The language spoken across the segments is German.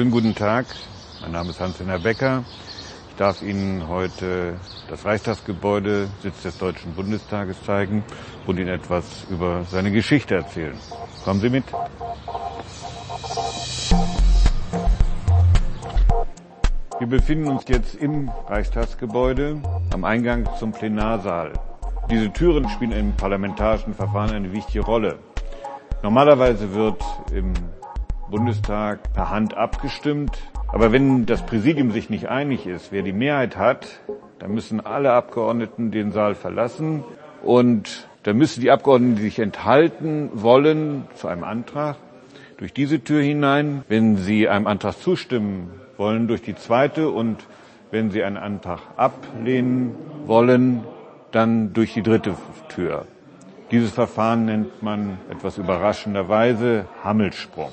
Schönen guten Tag. Mein Name ist Hans-Henner Becker. Ich darf Ihnen heute das Reichstagsgebäude, Sitz des Deutschen Bundestages zeigen und Ihnen etwas über seine Geschichte erzählen. Kommen Sie mit. Wir befinden uns jetzt im Reichstagsgebäude am Eingang zum Plenarsaal. Diese Türen spielen im parlamentarischen Verfahren eine wichtige Rolle. Normalerweise wird im Bundestag per Hand abgestimmt. Aber wenn das Präsidium sich nicht einig ist, wer die Mehrheit hat, dann müssen alle Abgeordneten den Saal verlassen und dann müssen die Abgeordneten, die sich enthalten wollen zu einem Antrag, durch diese Tür hinein. Wenn sie einem Antrag zustimmen wollen, durch die zweite und wenn sie einen Antrag ablehnen wollen, dann durch die dritte Tür. Dieses Verfahren nennt man etwas überraschenderweise Hammelsprung.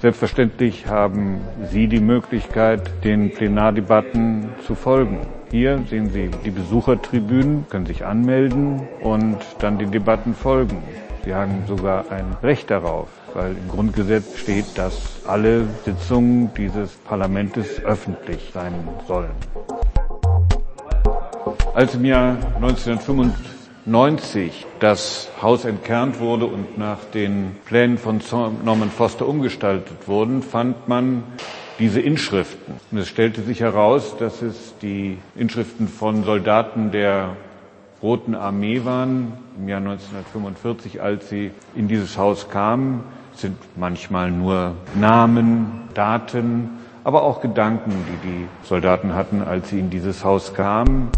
Selbstverständlich haben Sie die Möglichkeit, den Plenardebatten zu folgen. Hier sehen Sie die Besuchertribünen, können sich anmelden und dann den Debatten folgen. Sie haben sogar ein Recht darauf, weil im Grundgesetz steht, dass alle Sitzungen dieses Parlaments öffentlich sein sollen. Als im Jahr 1995 90 das Haus entkernt wurde und nach den Plänen von Norman Foster umgestaltet wurden, fand man diese Inschriften. Und es stellte sich heraus, dass es die Inschriften von Soldaten der Roten Armee waren im Jahr 1945, als sie in dieses Haus kamen. Sind manchmal nur Namen, Daten, aber auch Gedanken, die die Soldaten hatten, als sie in dieses Haus kamen.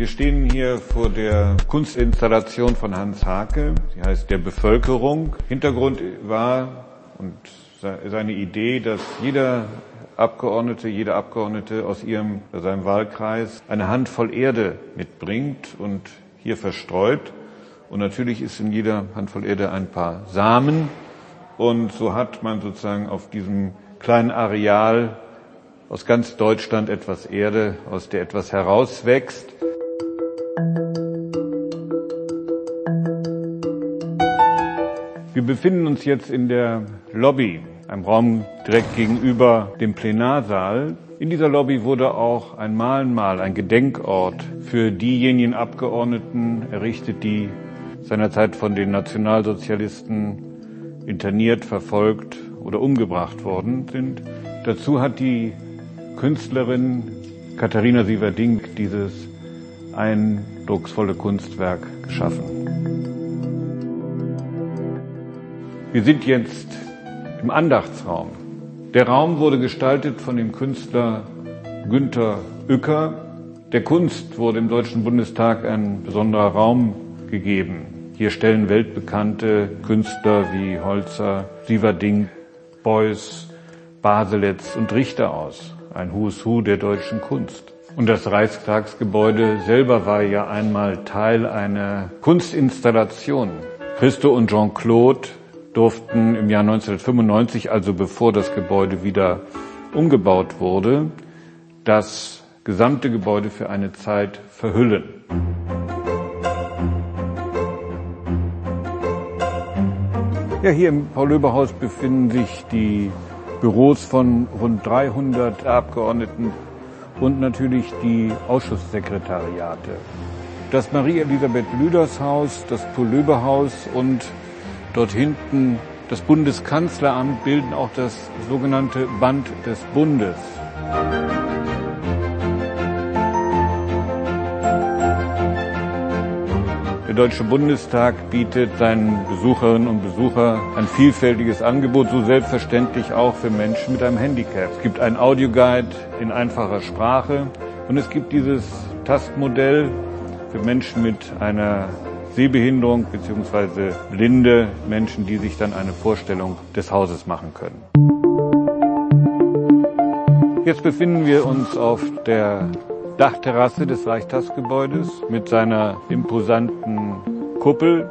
Wir stehen hier vor der Kunstinstallation von Hans Hake. Sie heißt Der Bevölkerung. Hintergrund war und seine Idee, dass jeder Abgeordnete, jede Abgeordnete aus ihrem, seinem Wahlkreis eine Handvoll Erde mitbringt und hier verstreut. Und natürlich ist in jeder Handvoll Erde ein paar Samen. Und so hat man sozusagen auf diesem kleinen Areal aus ganz Deutschland etwas Erde, aus der etwas herauswächst. Wir befinden uns jetzt in der Lobby, einem Raum direkt gegenüber dem Plenarsaal. In dieser Lobby wurde auch ein Mahnmal, ein Gedenkort für diejenigen Abgeordneten errichtet, die seinerzeit von den Nationalsozialisten interniert, verfolgt oder umgebracht worden sind. Dazu hat die Künstlerin Katharina Sieverding dieses eindrucksvolle Kunstwerk geschaffen. Wir sind jetzt im Andachtsraum. Der Raum wurde gestaltet von dem Künstler Günther Uecker. Der Kunst wurde im Deutschen Bundestag ein besonderer Raum gegeben. Hier stellen weltbekannte Künstler wie Holzer, Sieverding, Beuys, Baselitz und Richter aus. Ein Who's Who der deutschen Kunst. Und das Reichstagsgebäude selber war ja einmal Teil einer Kunstinstallation. Christo und Jean-Claude durften im Jahr 1995, also bevor das Gebäude wieder umgebaut wurde, das gesamte Gebäude für eine Zeit verhüllen. Ja, hier im Paul-Löber-Haus befinden sich die Büros von rund 300 Abgeordneten und natürlich die Ausschusssekretariate. Das Marie-Elisabeth Lüders Haus, das Paul-Löber-Haus und Dort hinten das Bundeskanzleramt bilden auch das sogenannte Band des Bundes. Der Deutsche Bundestag bietet seinen Besucherinnen und Besuchern ein vielfältiges Angebot, so selbstverständlich auch für Menschen mit einem Handicap. Es gibt einen Audioguide in einfacher Sprache und es gibt dieses Tastmodell für Menschen mit einer Sehbehinderung bzw. blinde Menschen, die sich dann eine Vorstellung des Hauses machen können. Jetzt befinden wir uns auf der Dachterrasse des Reichstagsgebäudes mit seiner imposanten Kuppel.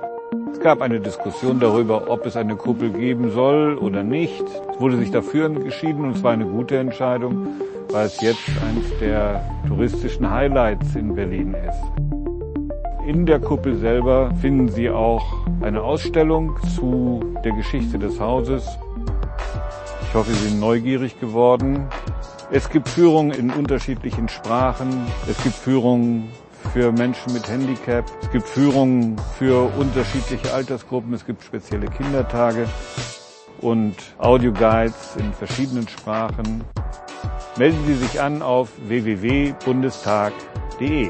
Es gab eine Diskussion darüber, ob es eine Kuppel geben soll oder nicht. Es wurde sich dafür entschieden und es war eine gute Entscheidung, weil es jetzt eines der touristischen Highlights in Berlin ist. In der Kuppel selber finden Sie auch eine Ausstellung zu der Geschichte des Hauses. Ich hoffe, Sie sind neugierig geworden. Es gibt Führungen in unterschiedlichen Sprachen. Es gibt Führungen für Menschen mit Handicap. Es gibt Führungen für unterschiedliche Altersgruppen. Es gibt spezielle Kindertage und Audioguides in verschiedenen Sprachen. Melden Sie sich an auf www.bundestag.de.